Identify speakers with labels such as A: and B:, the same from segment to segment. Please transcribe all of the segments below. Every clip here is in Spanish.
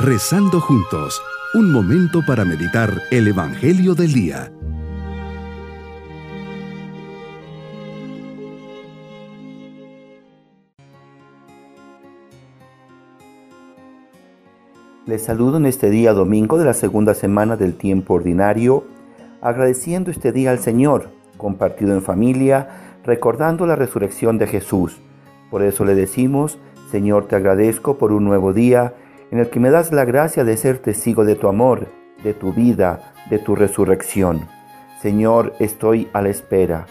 A: Rezando juntos, un momento para meditar el Evangelio del Día.
B: Les saludo en este día domingo de la segunda semana del tiempo ordinario, agradeciendo este día al Señor, compartido en familia, recordando la resurrección de Jesús. Por eso le decimos, Señor, te agradezco por un nuevo día en el que me das la gracia de ser testigo de tu amor, de tu vida, de tu resurrección. Señor, estoy a la espera.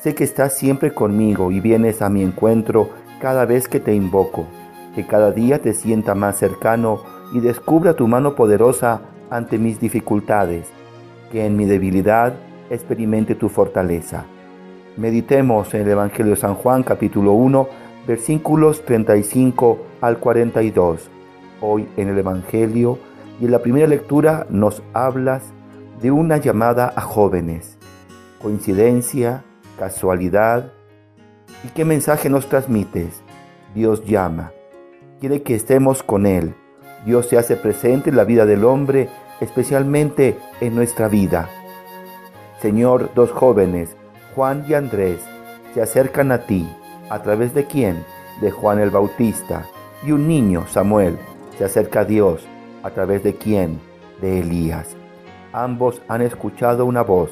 B: Sé que estás siempre conmigo y vienes a mi encuentro cada vez que te invoco. Que cada día te sienta más cercano y descubra tu mano poderosa ante mis dificultades, que en mi debilidad experimente tu fortaleza. Meditemos en el Evangelio de San Juan capítulo 1 versículos 35 al 42. Hoy en el Evangelio y en la primera lectura nos hablas de una llamada a jóvenes. Coincidencia, casualidad. ¿Y qué mensaje nos transmites? Dios llama. Quiere que estemos con Él Dios se hace presente en la vida del hombre, especialmente en nuestra vida. Señor, dos jóvenes, Juan y Andrés, se acercan a ti. ¿A través de quién? De Juan el Bautista. Y un niño, Samuel, se acerca a Dios. ¿A través de quién? De Elías. Ambos han escuchado una voz.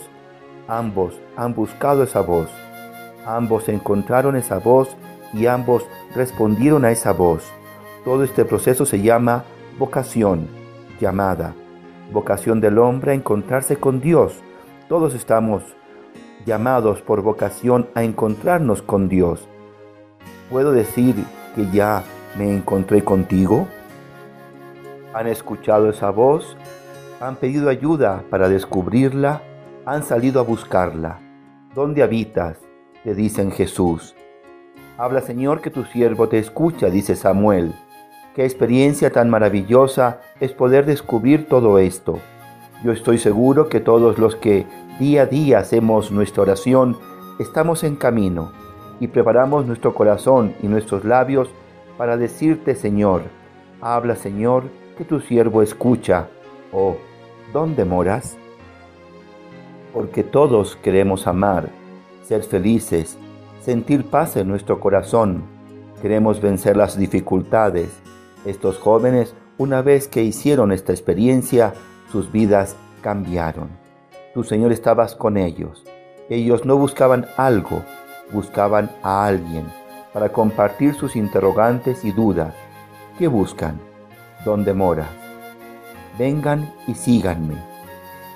B: Ambos han buscado esa voz. Ambos encontraron esa voz y ambos respondieron a esa voz. Todo este proceso se llama vocación, llamada, vocación del hombre a encontrarse con Dios. Todos estamos llamados por vocación a encontrarnos con Dios. ¿Puedo decir que ya me encontré contigo? ¿Han escuchado esa voz? ¿Han pedido ayuda para descubrirla? ¿Han salido a buscarla? ¿Dónde habitas? Te dicen Jesús. Habla Señor que tu siervo te escucha, dice Samuel. Qué experiencia tan maravillosa es poder descubrir todo esto. Yo estoy seguro que todos los que día a día hacemos nuestra oración estamos en camino y preparamos nuestro corazón y nuestros labios para decirte, Señor, habla, Señor, que tu siervo escucha. Oh, ¿dónde moras? Porque todos queremos amar, ser felices, sentir paz en nuestro corazón. Queremos vencer las dificultades, estos jóvenes, una vez que hicieron esta experiencia, sus vidas cambiaron. Tu Señor estabas con ellos. Ellos no buscaban algo, buscaban a alguien para compartir sus interrogantes y dudas. ¿Qué buscan? ¿Dónde moras? Vengan y síganme.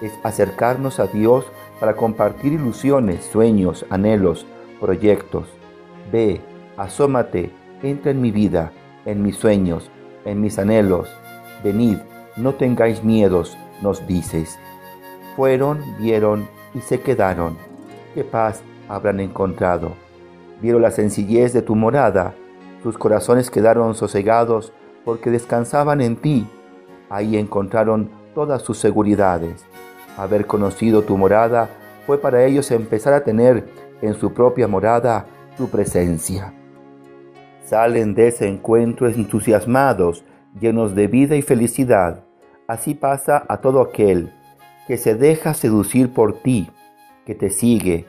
B: Es acercarnos a Dios para compartir ilusiones, sueños, anhelos, proyectos. Ve, asómate, entra en mi vida en mis sueños, en mis anhelos. Venid, no tengáis miedos, nos dices. Fueron, vieron y se quedaron. ¿Qué paz habrán encontrado? Vieron la sencillez de tu morada. Sus corazones quedaron sosegados porque descansaban en ti. Ahí encontraron todas sus seguridades. Haber conocido tu morada fue para ellos empezar a tener en su propia morada tu presencia salen de ese encuentro entusiasmados, llenos de vida y felicidad. Así pasa a todo aquel que se deja seducir por ti, que te sigue,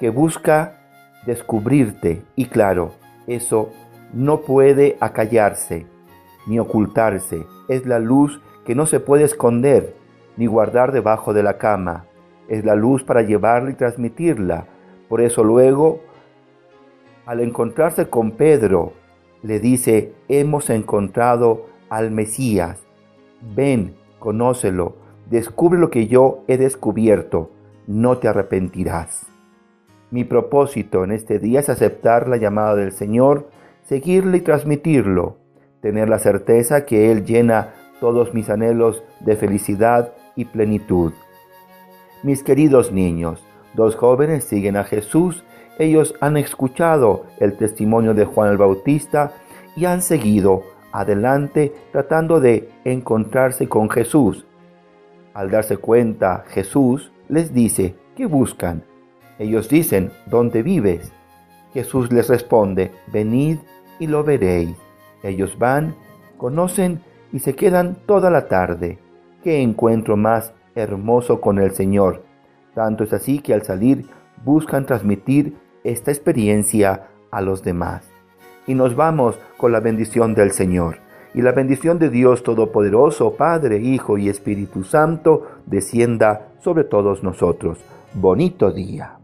B: que busca descubrirte. Y claro, eso no puede acallarse ni ocultarse. Es la luz que no se puede esconder ni guardar debajo de la cama. Es la luz para llevarla y transmitirla. Por eso luego, al encontrarse con Pedro, le dice, hemos encontrado al Mesías. Ven, conócelo, descubre lo que yo he descubierto, no te arrepentirás. Mi propósito en este día es aceptar la llamada del Señor, seguirle y transmitirlo, tener la certeza que Él llena todos mis anhelos de felicidad y plenitud. Mis queridos niños, dos jóvenes siguen a Jesús ellos han escuchado el testimonio de Juan el Bautista y han seguido adelante tratando de encontrarse con Jesús. Al darse cuenta, Jesús les dice, ¿qué buscan? Ellos dicen, ¿dónde vives? Jesús les responde, venid y lo veréis. Ellos van, conocen y se quedan toda la tarde. Qué encuentro más hermoso con el Señor. Tanto es así que al salir buscan transmitir esta experiencia a los demás. Y nos vamos con la bendición del Señor. Y la bendición de Dios Todopoderoso, Padre, Hijo y Espíritu Santo, descienda sobre todos nosotros. Bonito día.